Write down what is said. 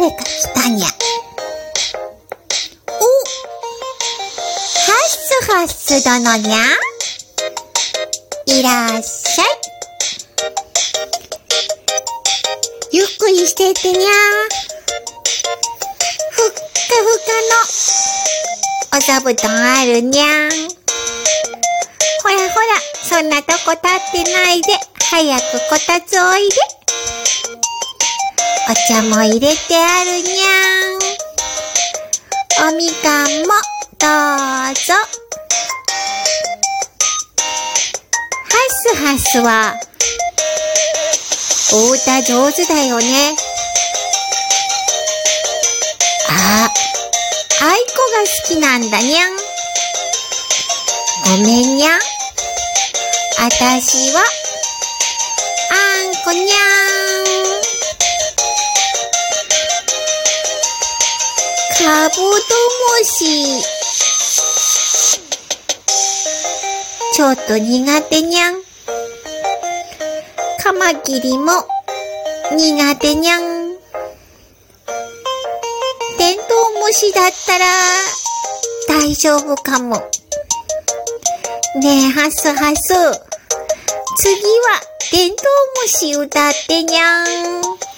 誰か来たにゃ。おハッスハッス殿にゃ。いらっしゃい。ゆっくりしてってにゃ。ふっかふかのお座布団あるにゃ。ほらほら、そんなとこ立ってないで、早くこたつおいで。お茶も入れてあるにゃん。おみかんもどうぞ。ハスハスは、お歌上手だよね。あ、あいこが好きなんだにゃん。ごめんにゃん。あたしは、あんこにゃん。カブトムシ。ちょっと苦手にゃん。カマキリも苦手にゃん。テントウムシだったら大丈夫かも。ねえ、ハスハス。次はテントウムシ歌ってにゃん。